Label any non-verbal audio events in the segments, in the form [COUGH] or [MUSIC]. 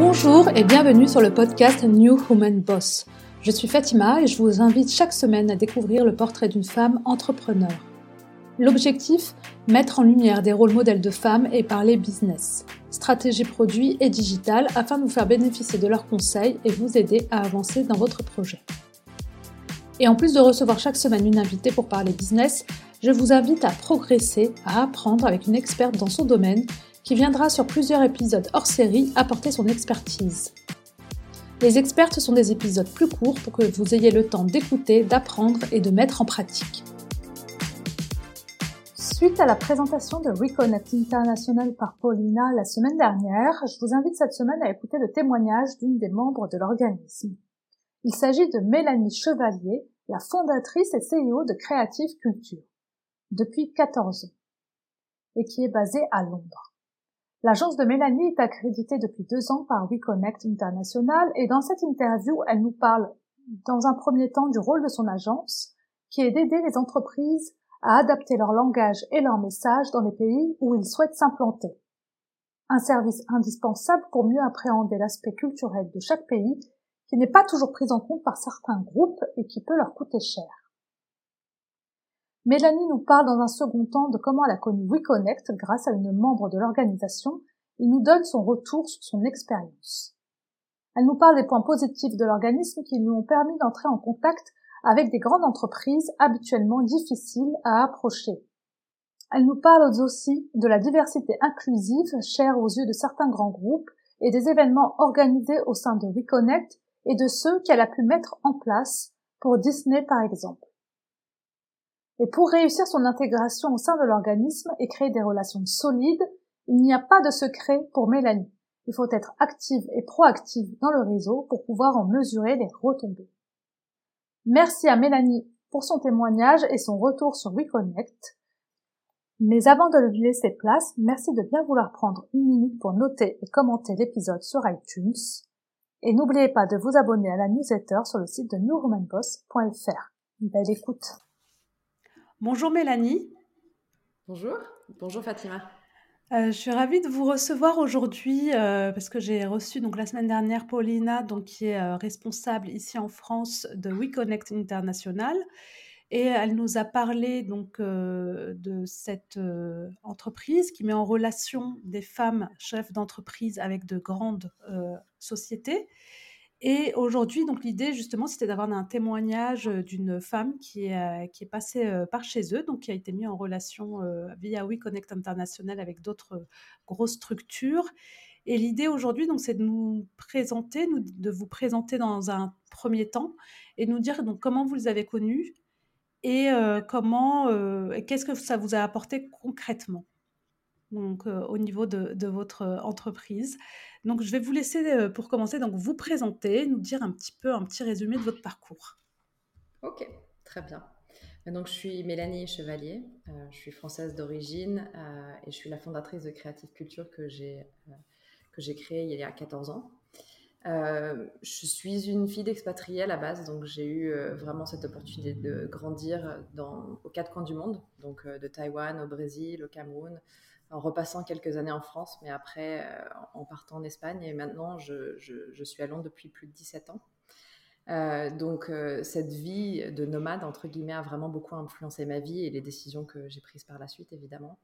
Bonjour et bienvenue sur le podcast New Human Boss. Je suis Fatima et je vous invite chaque semaine à découvrir le portrait d'une femme entrepreneur. L'objectif Mettre en lumière des rôles modèles de femmes et parler business, stratégie produit et digital afin de vous faire bénéficier de leurs conseils et vous aider à avancer dans votre projet. Et en plus de recevoir chaque semaine une invitée pour parler business, je vous invite à progresser, à apprendre avec une experte dans son domaine qui viendra sur plusieurs épisodes hors série apporter son expertise. Les expertes sont des épisodes plus courts pour que vous ayez le temps d'écouter, d'apprendre et de mettre en pratique. Suite à la présentation de Reconnect International par Paulina la semaine dernière, je vous invite cette semaine à écouter le témoignage d'une des membres de l'organisme. Il s'agit de Mélanie Chevalier, la fondatrice et CEO de Creative Culture, depuis 14 ans, et qui est basée à Londres. L'agence de Mélanie est accréditée depuis deux ans par WeConnect International et dans cette interview, elle nous parle dans un premier temps du rôle de son agence, qui est d'aider les entreprises à adapter leur langage et leur message dans les pays où ils souhaitent s'implanter. Un service indispensable pour mieux appréhender l'aspect culturel de chaque pays qui n'est pas toujours pris en compte par certains groupes et qui peut leur coûter cher. Mélanie nous parle dans un second temps de comment elle a connu WeConnect grâce à une membre de l'organisation et nous donne son retour sur son expérience. Elle nous parle des points positifs de l'organisme qui lui ont permis d'entrer en contact avec des grandes entreprises habituellement difficiles à approcher. Elle nous parle aussi de la diversité inclusive chère aux yeux de certains grands groupes et des événements organisés au sein de WeConnect et de ceux qu'elle a pu mettre en place pour Disney par exemple. Et pour réussir son intégration au sein de l'organisme et créer des relations solides, il n'y a pas de secret pour Mélanie. Il faut être active et proactive dans le réseau pour pouvoir en mesurer les retombées. Merci à Mélanie pour son témoignage et son retour sur WeConnect. Mais avant de lui laisser place, merci de bien vouloir prendre une minute pour noter et commenter l'épisode sur iTunes. Et n'oubliez pas de vous abonner à la newsletter sur le site de newromanboss.fr. Belle écoute. Bonjour Mélanie. Bonjour, bonjour Fatima. Euh, je suis ravie de vous recevoir aujourd'hui euh, parce que j'ai reçu donc la semaine dernière Paulina, donc qui est euh, responsable ici en France de WeConnect International, et elle nous a parlé donc de cette entreprise qui met en relation des femmes chefs d'entreprise avec de grandes sociétés et aujourd'hui, donc l'idée justement, c'était d'avoir un témoignage d'une femme qui est, qui est passée par chez eux, donc qui a été mise en relation via WeConnect International avec d'autres grosses structures. Et l'idée aujourd'hui, donc, c'est de nous présenter, de vous présenter dans un premier temps et nous dire donc comment vous les avez connus et comment, qu'est-ce que ça vous a apporté concrètement donc au niveau de, votre entreprise. Donc je vais vous laisser pour commencer donc vous présenter, nous dire un petit peu un petit résumé de votre parcours. Ok, très bien. Donc je suis Mélanie Chevalier, je suis française d'origine et je suis la fondatrice de Creative Culture que j'ai j'ai créée il y a 14 ans. je suis une fille d'expatriée à la base, donc j'ai eu vraiment cette opportunité de grandir aux quatre coins du monde, donc de Taïwan au Brésil, au Cameroun, en repassant quelques années en France, mais après euh, en partant en Espagne. Et maintenant, je, suis à Londres depuis plus de 17 ans. Euh, donc euh, cette vie de nomade, entre guillemets, a vraiment beaucoup influencé ma vie et les décisions que j'ai prises par la suite, évidemment.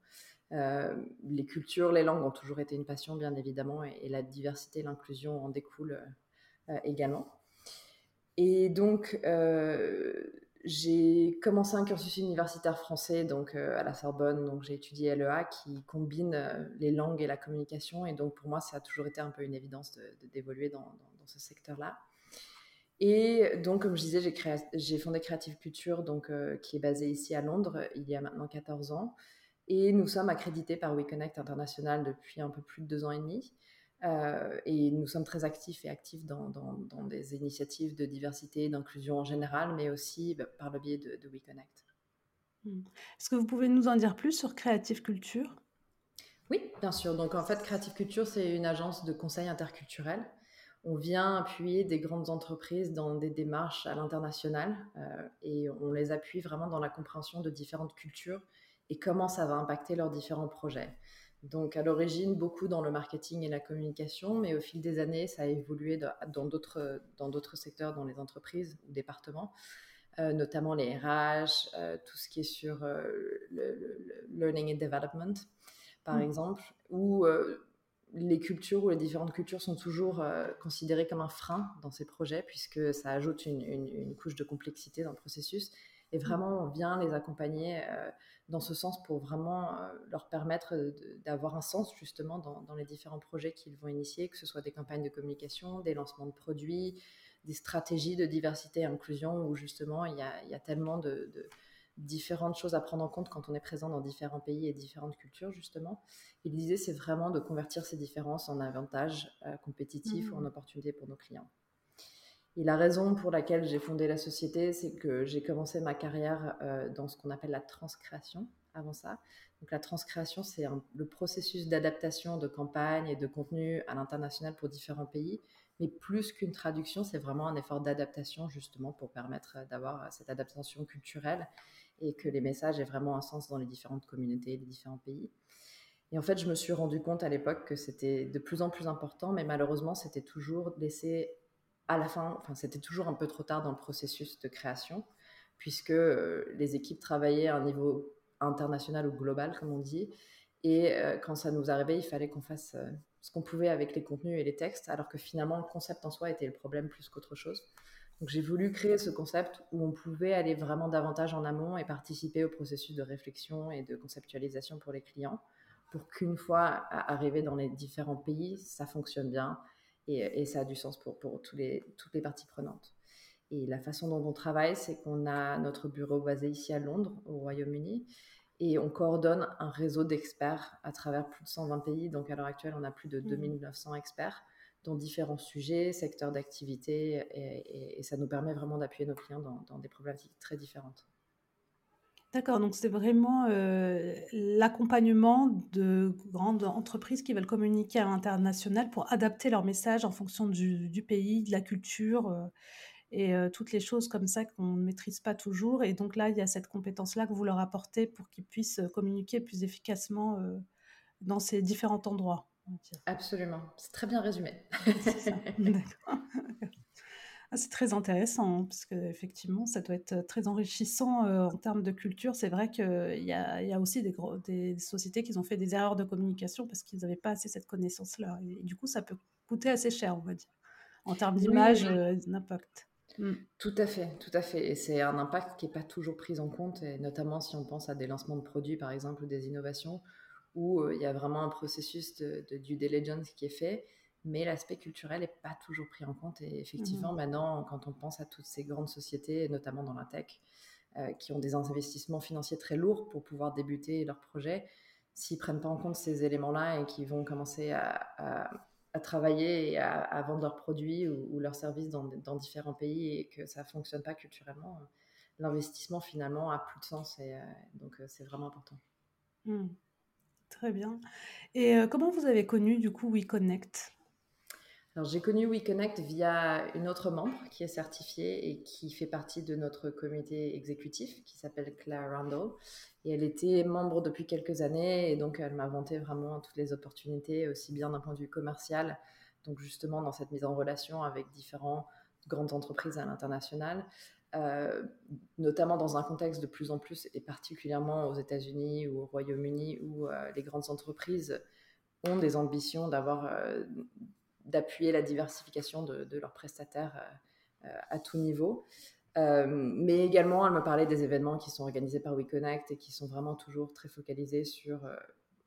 les cultures, les langues ont toujours été une passion, bien évidemment, et, et la diversité, l'inclusion en découlent également. Et donc, j'ai commencé un cursus universitaire français donc euh, à la Sorbonne, donc j'ai étudié LEA qui combine euh, les langues et la communication et donc pour moi ça a toujours été un peu une évidence d'évoluer dans, ce secteur-là. Et donc comme je disais, j'ai, fondé Creative Culture donc euh, qui est basée ici à Londres il y a maintenant 14 ans et nous sommes accrédités par WeConnect International depuis un peu plus de deux ans et demi. Euh, et nous sommes très actifs et actifs dans, des initiatives de diversité, d'inclusion en général, mais aussi bah, par le biais de, WeConnect. Hmm. Est-ce que vous pouvez nous en dire plus sur Creative Culture? Oui, bien sûr. Donc en fait, Creative Culture, c'est une agence de conseil interculturel. On vient appuyer des grandes entreprises dans des démarches à l'international euh, et on les appuie vraiment dans la compréhension de différentes cultures et comment ça va impacter leurs différents projets. Donc à l'origine, beaucoup dans le marketing et la communication, mais au fil des années, ça a évolué dans d'autres, dans d'autres secteurs, dans les entreprises ou départements, euh, notamment les RH, euh, tout ce qui est sur euh, le, learning and development, par mmh. exemple, où les cultures ou les différentes cultures sont toujours considérées comme un frein dans ces projets, puisque ça ajoute une, une couche de complexité dans le processus. Et mmh. vraiment, on vient les accompagner dans ce sens pour vraiment euh, leur permettre d'avoir un sens justement dans, les différents projets qu'ils vont initier, que ce soit des campagnes de communication, des lancements de produits, des stratégies de diversité et inclusion, où justement il y a, tellement de, différentes choses à prendre en compte quand on est présent dans différents pays et différentes cultures justement. Et l'idée c'est vraiment de convertir ces différences en avantages euh, compétitifs ou en mmh. opportunités pour nos clients. Et la raison pour laquelle j'ai fondé la société, c'est que j'ai commencé ma carrière euh, dans ce qu'on appelle la transcréation avant ça. Donc la transcréation, c'est le processus d'adaptation de campagne et de contenu à l'international pour différents pays. Mais plus qu'une traduction, c'est vraiment un effort d'adaptation justement pour permettre d'avoir cette adaptation culturelle et que les messages aient vraiment un sens dans les différentes communautés les différents pays. Et en fait, je me suis rendu compte à l'époque que c'était de plus en plus important, mais malheureusement, c'était toujours laissé à la fin, enfin, c'était toujours un peu trop tard dans le processus de création, puisque euh, les équipes travaillaient à un niveau international ou global, comme on dit. Et euh, quand ça nous arrivait, il fallait qu'on fasse euh, ce qu'on pouvait avec les contenus et les textes, alors que finalement, le concept en soi était le problème plus qu'autre chose. Donc j'ai voulu créer ce concept où on pouvait aller vraiment davantage en amont et participer au processus de réflexion et de conceptualisation pour les clients, pour qu'une fois arrivé dans les différents pays, ça fonctionne bien et, ça a du sens pour, pour tous les, toutes les parties prenantes. Et la façon dont on travaille, c'est qu'on a notre bureau basé ici à Londres, au Royaume-Uni, et on coordonne un réseau d'experts à travers plus de 120 pays. Donc à l'heure actuelle, on a plus de 2900 mmh. experts dans différents sujets, secteurs d'activité, et, ça nous permet vraiment d'appuyer nos clients dans, dans des problématiques très différentes. D'accord, donc c'est vraiment euh, l'accompagnement de grandes entreprises qui veulent communiquer à l'international pour adapter leur message en fonction du, pays, de la culture euh, et euh, toutes les choses comme ça qu'on ne maîtrise pas toujours. Et donc là, il y a cette compétence-là que vous leur apportez pour qu'ils puissent communiquer plus efficacement dans ces différents endroits. Absolument, c'est très bien résumé. [LAUGHS] D'accord. Ah, c'est très intéressant, hein, parce qu'effectivement, ça doit être très enrichissant en termes de culture. C'est vrai qu'il y a, y a aussi des, des sociétés qui ont fait des erreurs de communication parce qu'ils n'avaient pas assez cette connaissance-là. Et, du coup, ça peut coûter assez cher, on va dire, en termes d'image et d'impact. Mmh. Tout à fait, tout à fait. Et c'est un impact qui n'est pas toujours pris en compte, et notamment si on pense à des lancements de produits, par exemple, ou des innovations, où il y a vraiment un processus de, de due diligence qui est fait mais l'aspect culturel n'est pas toujours pris en compte. Et effectivement, mmh maintenant, quand on pense à toutes ces grandes sociétés, notamment dans la tech, euh, qui ont des investissements financiers très lourds pour pouvoir débuter leur projet, s'ils prennent pas en compte ces éléments-là et qu'ils vont commencer à, travailler et à, vendre leurs produits ou, leurs services dans, différents pays et que ça fonctionne pas culturellement, l'investissement finalement a plus de sens. Et euh, donc, euh, c'est vraiment important. Mmh. Très bien. Et comment vous avez connu du coup WeConnect? J'ai connu WeConnect via une autre membre qui est certifiée et qui fait partie de notre comité exécutif qui s'appelle Claire Randall. Et elle était membre depuis quelques années et donc elle m'a vanté vraiment toutes les opportunités, aussi bien d'un point de vue commercial, donc justement dans cette mise en relation avec différentes grandes entreprises à l'international, euh, notamment dans un contexte de plus en plus, et particulièrement aux États-Unis ou au Royaume-Uni, où euh, les grandes entreprises ont des ambitions d'avoir euh, d'appuyer la diversification de, leurs prestataires euh, euh, à tout niveau. Euh, mais également, elle me parlait des événements qui sont organisés par WeConnect et qui sont vraiment toujours très focalisés sur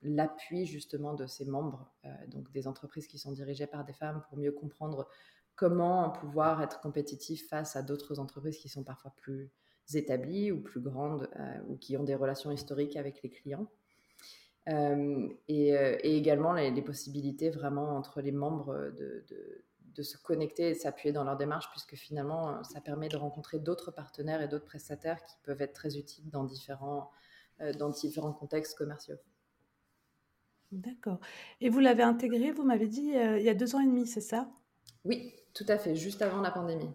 l'appui justement de ses membres, donc des entreprises qui sont dirigées par des femmes, pour mieux comprendre comment pouvoir être compétitif face à d'autres entreprises qui sont parfois plus établies ou plus grandes ou qui ont des relations historiques avec les clients. Euh, et, euh, et, également les, possibilités vraiment entre les membres de, de, se connecter et s'appuyer dans leur démarche, puisque finalement, ça permet de rencontrer d'autres partenaires et d'autres prestataires qui peuvent être très utiles dans différents, euh, dans différents contextes commerciaux. D'accord. Et vous l'avez intégré, vous m'avez dit, il y a deux ans et demi, c'est ça? Oui, tout à fait, juste avant la pandémie.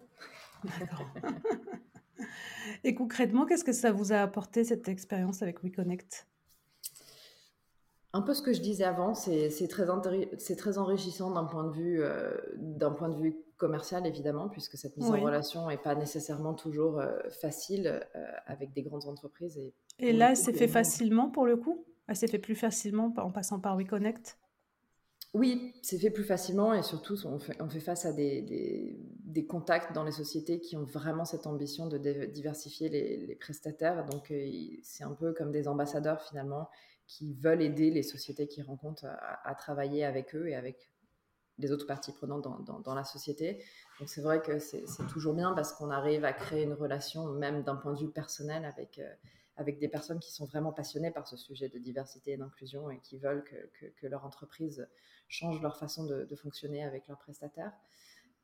D'accord. [LAUGHS] et concrètement, qu'est-ce que ça vous a apporté, cette expérience avec WeConnect? Un peu ce que je disais avant, c'est très, très enrichissant d'un point, de vue, euh, point de vue commercial, évidemment, puisque cette mise en relation n'est pas nécessairement toujours euh, facile euh, avec des grandes entreprises. Et, et là, c'est fait facilement pour le coup? Elle s'est fait plus facilement en passant par WeConnect? Oui, c'est fait plus facilement et surtout, on fait, on fait face à des, des, contacts dans les sociétés qui ont vraiment cette ambition de diversifier les, prestataires. Donc, c'est un peu comme des ambassadeurs finalement qui veulent aider les sociétés qu'ils rencontrent à, travailler avec eux et avec les autres parties prenantes dans, la société. Donc c'est vrai que c'est toujours bien parce qu'on arrive à créer une relation, même d'un point de vue personnel, avec, euh, avec des personnes qui sont vraiment passionnées par ce sujet de diversité et d'inclusion et qui veulent que, leur entreprise change leur façon de fonctionner avec leurs prestataires.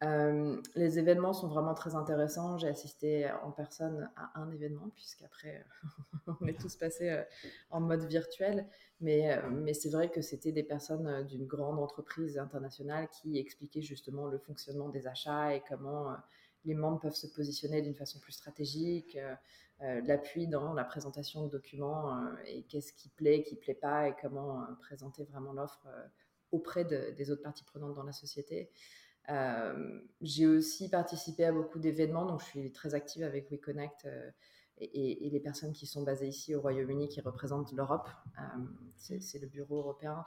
Euh, les événements sont vraiment très intéressants. J'ai assisté en personne à un événement, puisqu'après, [LAUGHS] on est tous passés euh, en mode virtuel. Mais, euh, mais c'est vrai que c'était des personnes d'une grande entreprise internationale qui expliquaient justement le fonctionnement des achats et comment les membres peuvent se positionner d'une façon plus stratégique, l'appui dans la présentation de documents et qu'est-ce qui plaît, qui plaît pas et comment présenter vraiment l'offre auprès des autres parties prenantes dans la société. Euh, j'ai aussi participé à beaucoup d'événements, donc je suis très active avec WeConnect euh, et, les personnes qui sont basées ici au Royaume-Uni qui représentent l'Europe. Euh, c'est le bureau européen.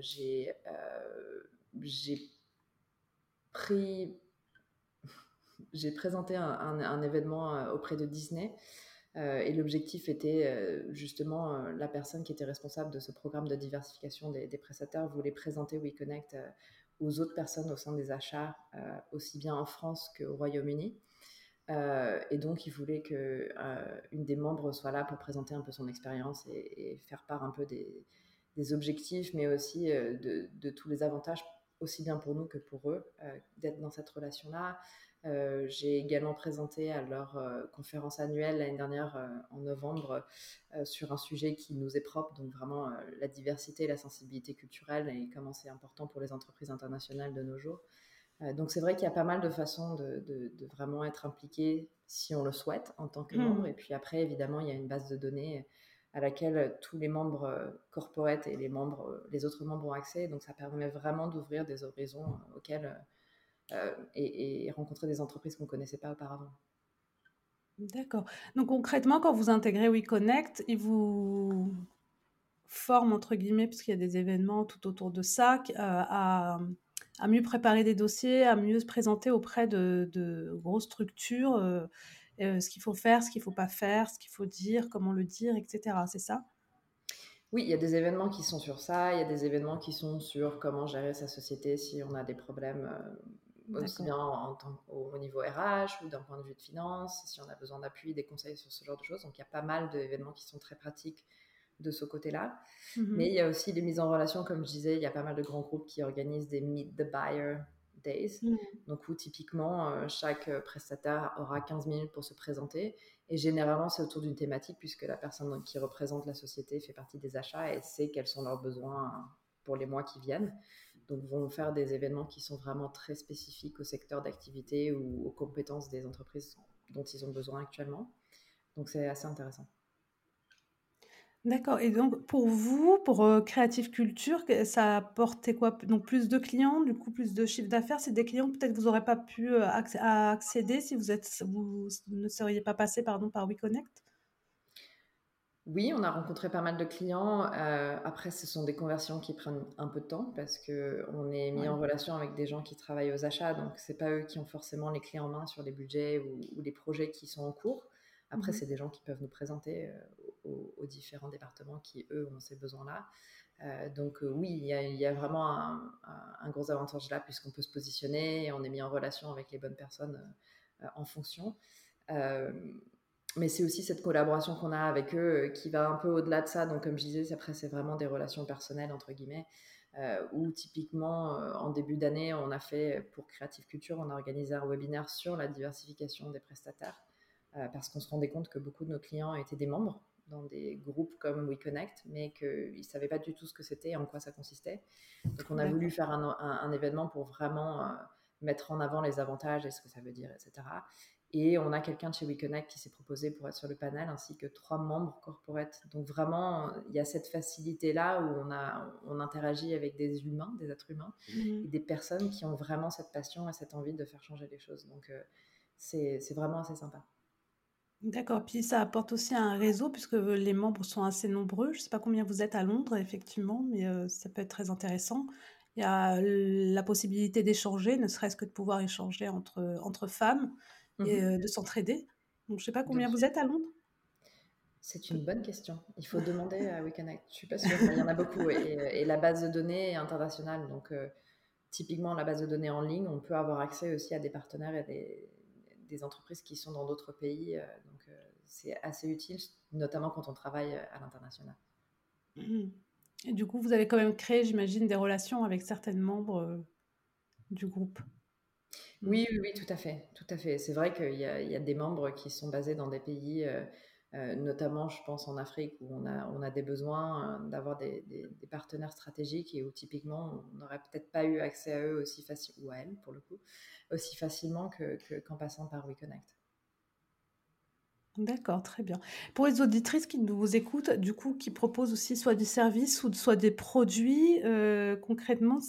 j'ai pris [LAUGHS] j'ai présenté un, événement auprès de Disney et l'objectif était justement la personne qui était responsable de ce programme de diversification des prestataires voulait présenter WeConnect aux autres personnes au sein des achats, euh, aussi bien en France qu'au Royaume-Uni. Euh, et donc, il voulait qu'une euh, une des membres soit là pour présenter un peu son expérience et, faire part un peu des, objectifs, mais aussi de, tous les avantages, aussi bien pour nous que pour eux, d'être dans cette relation-là. Euh, j'ai également présenté à leur euh, conférence annuelle l'année dernière euh, en novembre sur un sujet qui nous est propre, donc vraiment la diversité la sensibilité culturelle et comment c'est important pour les entreprises internationales de nos jours. donc c'est vrai qu'il y a pas mal de façons de, vraiment être impliqué si on le souhaite en tant que mmh. membre. Et puis après, évidemment, il y a une base de données à laquelle tous les membres corporate et les, membres, les autres membres ont accès. Donc ça permet vraiment d'ouvrir des horizons auxquels euh, et, rencontrer des entreprises qu'on ne connaissait pas auparavant. D'accord. Donc concrètement, quand vous intégrez WeConnect, ils vous forment, entre guillemets, puisqu'il y a des événements tout autour de ça, euh, à, à, mieux préparer des dossiers, à mieux se présenter auprès de, de grosses structures, euh, ce qu'il faut faire, ce qu'il ne faut pas faire, ce qu'il faut dire, comment le dire, etc. C'est ça? Oui, il y a des événements qui sont sur ça, il y a des événements qui sont sur comment gérer sa société si on a des problèmes aussi bien en, au, niveau RH ou d'un point de vue de finance, si on a besoin d'appui, des conseils sur ce genre de choses. Donc il y a pas mal d'événements qui sont très pratiques de ce côté-là. Mhm. Mais il y a aussi les mises en relation, comme je disais, il y a pas mal de grands groupes qui organisent des Meet the Buyer Days. Mhm. Donc où typiquement euh, chaque prestataire aura 15 minutes pour se présenter. Et généralement c'est autour d'une thématique puisque la personne qui représente la société fait partie des achats et sait quels sont leurs besoins pour les mois qui viennent donc vont faire des événements qui sont vraiment très spécifiques au secteur d'activité ou aux compétences des entreprises dont ils ont besoin actuellement. Donc c'est assez intéressant. D'accord. Et donc pour vous, pour euh, Creative Culture, ça a apporté quoi? Donc plus de clients, du coup plus de chiffre d'affaires. C'est des clients peut-être que vous n'aurez pas pu euh, accéder si vous êtes vous ne seriez pas passé pardon par WeConnect? Oui, on a rencontré pas mal de clients. Euh, après, ce sont des conversions qui prennent un peu de temps parce qu'on est mis en relation avec des gens qui travaillent aux achats. Donc, ce n'est pas eux qui ont forcément les clés en main sur les budgets ou, les projets qui sont en cours. Après, mmh c'est des gens qui peuvent nous présenter euh, aux, différents départements qui, eux, ont ces besoins-là. Euh, donc, oui, il y, a, vraiment un, gros avantage là puisqu'on peut se positionner et on est mis en relation avec les bonnes personnes en fonction mais c'est aussi cette collaboration qu'on a avec eux euh, qui va un peu au-delà de ça. Donc, comme je disais, après, c'est vraiment des relations personnelles, entre guillemets, euh, où typiquement, euh, en début d'année, on a fait, pour Creative Culture, on a organisé un webinaire sur la diversification des prestataires, parce qu'on se rendait compte que beaucoup de nos clients étaient des membres dans des groupes comme WeConnect, mais qu'ils ne savaient pas du tout ce que c'était et en quoi ça consistait. Donc, on a voulu faire un, un, événement pour vraiment mettre en avant les avantages et ce que ça veut dire, etc Et on a quelqu'un de chez WeConnect qui s'est proposé pour être sur le panel, ainsi que trois membres corporate. Donc vraiment, il y a cette facilité-là où on, a, on interagit avec des humains, des êtres humains, mmh. et des personnes qui ont vraiment cette passion et cette envie de faire changer les choses. Donc euh, c'est vraiment assez sympa. D'accord, puis ça apporte aussi un réseau puisque les membres sont assez nombreux. Je ne sais pas combien vous êtes à Londres, effectivement, mais euh, ça peut être très intéressant. Il y a la possibilité d'échanger, ne serait-ce que de pouvoir échanger entre, entre femmes et mmh de s'entraider. Donc, je ne sais pas combien vous êtes à Londres C'est une bonne question. Il faut [LAUGHS] demander à WeConnect. Je suis pas sûre, il y en a beaucoup. Et, la base de données est internationale. Donc, typiquement, la base de données en ligne, on peut avoir accès aussi à des partenaires et des, des entreprises qui sont dans d'autres pays. donc, c'est assez utile, notamment quand on travaille à l'international. Mmh et du coup, vous avez quand même créé, j'imagine, des relations avec certains membres du groupe. Mmh. Oui, oui, tout à fait. C'est vrai qu'il y, a des membres qui sont basés dans des pays, euh, euh, notamment, je pense, en Afrique, où on a, des besoins euh, d'avoir des, partenaires stratégiques et où typiquement, on n'aurait peut-être pas eu accès à eux aussi facilement, facilement qu'en passant par WeConnect. D'accord, très bien. Pour les auditrices qui nous écoutent, du coup, qui proposent aussi soit des services ou soit des produits, euh, concrètement,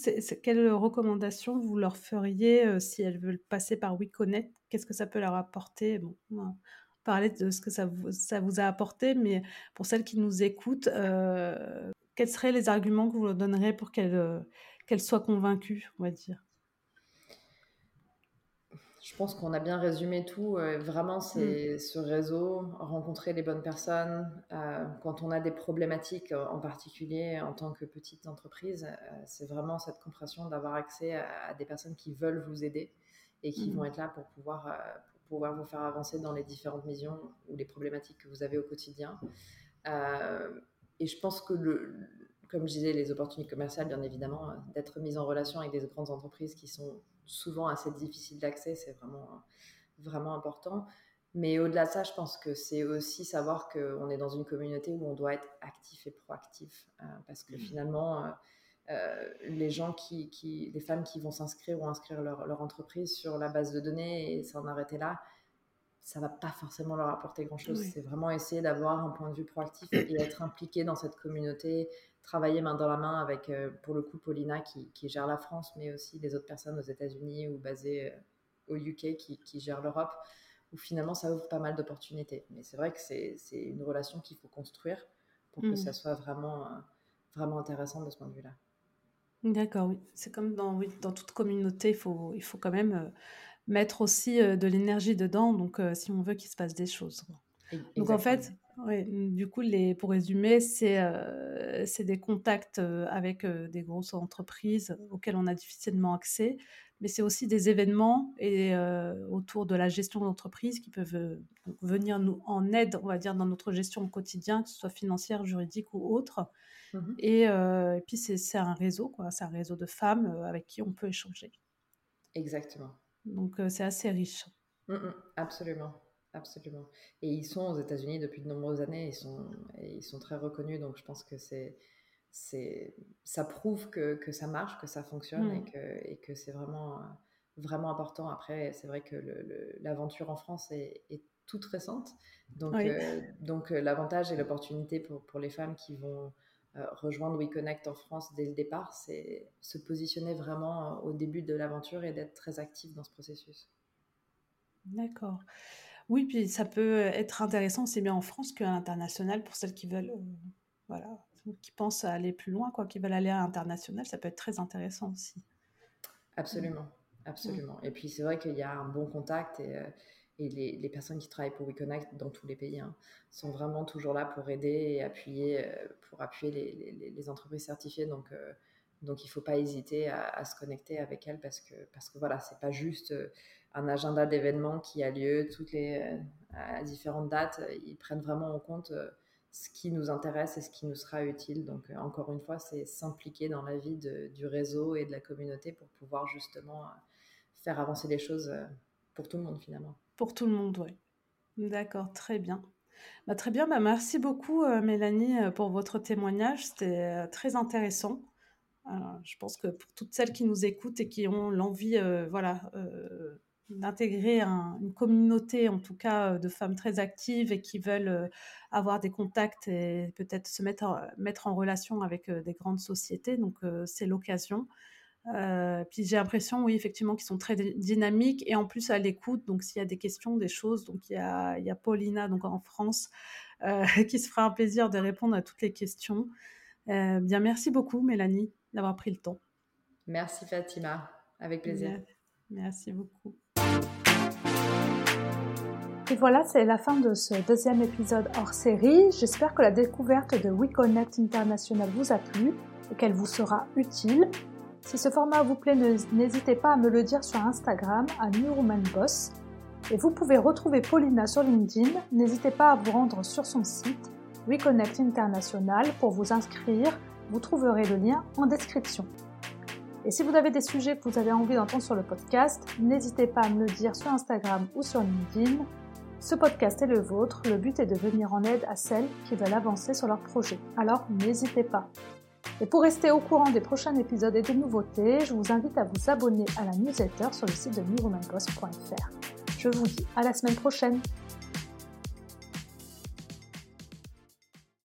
quelles recommandations vous leur feriez euh, si elles veulent passer par WeConnect? Qu'est-ce que ça peut leur apporter? Bon, on parler de ce que ça vous, ça vous a apporté, mais pour celles qui nous écoutent, euh, quels seraient les arguments que vous leur donneriez pour qu'elles, qu'elles soient convaincues, on va dire? Je pense qu'on a bien résumé tout. Euh, vraiment, c'est mm. ce réseau, rencontrer les bonnes personnes. Euh, quand on a des problématiques, euh, en particulier en tant que petite entreprise, c'est vraiment cette compréhension d'avoir accès à, des personnes qui veulent vous aider et qui vont mm. être là pour pouvoir, pour pouvoir vous faire avancer dans les différentes missions ou les problématiques que vous avez au quotidien. et je pense que le, comme je disais, les opportunités commerciales, bien évidemment, d'être mise en relation avec des grandes entreprises qui sont souvent assez difficile d'accès, c'est vraiment, vraiment important. Mais au-delà de ça, je pense que c'est aussi savoir qu'on est dans une communauté où on doit être actif et proactif. Euh, parce que mmh. finalement, euh, euh, les gens qui, qui, les femmes qui vont s'inscrire ou inscrire leur, leur, entreprise sur la base de données et s'en arrêter là, ça va pas forcément leur apporter grand-chose. C'est vraiment essayer d'avoir un point de vue proactif et être impliqué dans cette communauté, travailler main dans la main avec, euh, pour le coup, Paulina qui, qui, gère la France, mais aussi les autres personnes aux États-Unis ou basées euh, au UK qui, qui gèrent l'Europe, où finalement ça ouvre pas mal d'opportunités. Mais c'est vrai que c'est une relation qu'il faut construire pour que mmh. ça soit vraiment, euh, vraiment intéressant de ce point de vue-là. D'accord, oui. C'est comme dans, oui, dans toute communauté, il faut, il faut quand même mettre aussi de l'énergie dedans, donc si on veut qu'il se passe des choses. Donc en fait, du coup, les, pour résumer, c'est euh, des contacts avec des grosses entreprises auxquelles on a difficilement accès, mais c'est aussi des événements et, autour de la gestion d'entreprise qui peuvent venir nous en aide, on va dire, dans notre gestion au quotidien, que ce soit financière, juridique ou autre. Mmh et, et, puis c'est un réseau, quoi. C'est un réseau de femmes avec qui on peut échanger. Exactement. Donc c'est assez riche. Mmh absolument. Absolument. Et ils sont aux États-Unis depuis de nombreuses années, ils sont, et ils sont très reconnus, donc je pense que c'est, c'est, ça prouve que, que ça marche, que ça fonctionne et mmh. que, et que c'est vraiment, vraiment important. Après, c'est vrai que l'aventure en France est, est, toute récente, donc, euh, donc euh, l'avantage et l'opportunité pour, pour, les femmes qui vont euh, rejoindre WeConnect en France dès le départ, c'est se positionner vraiment au début de l'aventure et d'être très actif dans ce processus. D'accord. Oui, puis ça peut être intéressant aussi bien en France qu'à l'international pour celles qui veulent, euh, voilà, qui pensent à aller plus loin, quoi, qui veulent aller à l'international, ça peut être très intéressant aussi. Absolument, absolument. Et puis c'est vrai qu'il y a un bon contact et, euh, et les, personnes qui travaillent pour WeConnect dans tous les pays hein, sont vraiment toujours là pour aider et appuyer, euh, pour appuyer les, entreprises certifiées. Donc, donc il ne faut pas hésiter à, se connecter avec elles parce que, parce que voilà, c'est pas juste un agenda d'événements qui a lieu toutes les euh, à différentes dates. Ils prennent vraiment en compte euh, ce qui nous intéresse et ce qui nous sera utile. Donc, euh, encore une fois, c'est s'impliquer dans la vie du réseau et de la communauté pour pouvoir justement faire avancer les choses pour tout le monde finalement. Pour tout le monde, oui. D'accord, très bien. Bah, très bien, bah, merci beaucoup Mélanie pour votre témoignage, c'était très intéressant. je pense que pour toutes celles qui nous écoutent et qui ont l'envie voilà, d'intégrer une communauté, en tout cas de femmes très actives et qui veulent avoir des contacts et peut-être se mettre en, mettre en relation avec des grandes sociétés. Donc c'est l'occasion. Puis j'ai l'impression, oui, effectivement, qu'ils sont très dynamiques et en plus à l'écoute. Donc s'il y a des questions, des choses, donc il y a, il y a Paulina donc en France [LAUGHS] qui se fera un plaisir de répondre à toutes les questions. bien, merci beaucoup, Mélanie, d'avoir pris le temps. Merci Fatima, avec plaisir. Merci beaucoup. Et voilà, c'est la fin de ce deuxième épisode hors série. J'espère que la découverte de WeConnect International vous a plu et qu'elle vous sera utile. Si ce format vous plaît, n'hésitez pas à me le dire sur Instagram à New Boss. Et vous pouvez retrouver Paulina sur LinkedIn. N'hésitez pas à vous rendre sur son site WeConnect International pour vous inscrire. Vous trouverez le lien en description. Et si vous avez des sujets que vous avez envie d'entendre sur le podcast, n'hésitez pas à me le dire sur Instagram ou sur LinkedIn. Ce podcast est le vôtre, le but est de venir en aide à celles qui veulent avancer sur leur projet. Alors n'hésitez pas. Et pour rester au courant des prochains épisodes et des nouveautés, je vous invite à vous abonner à la newsletter sur le site de newwomanboss.fr. Je vous dis à la semaine prochaine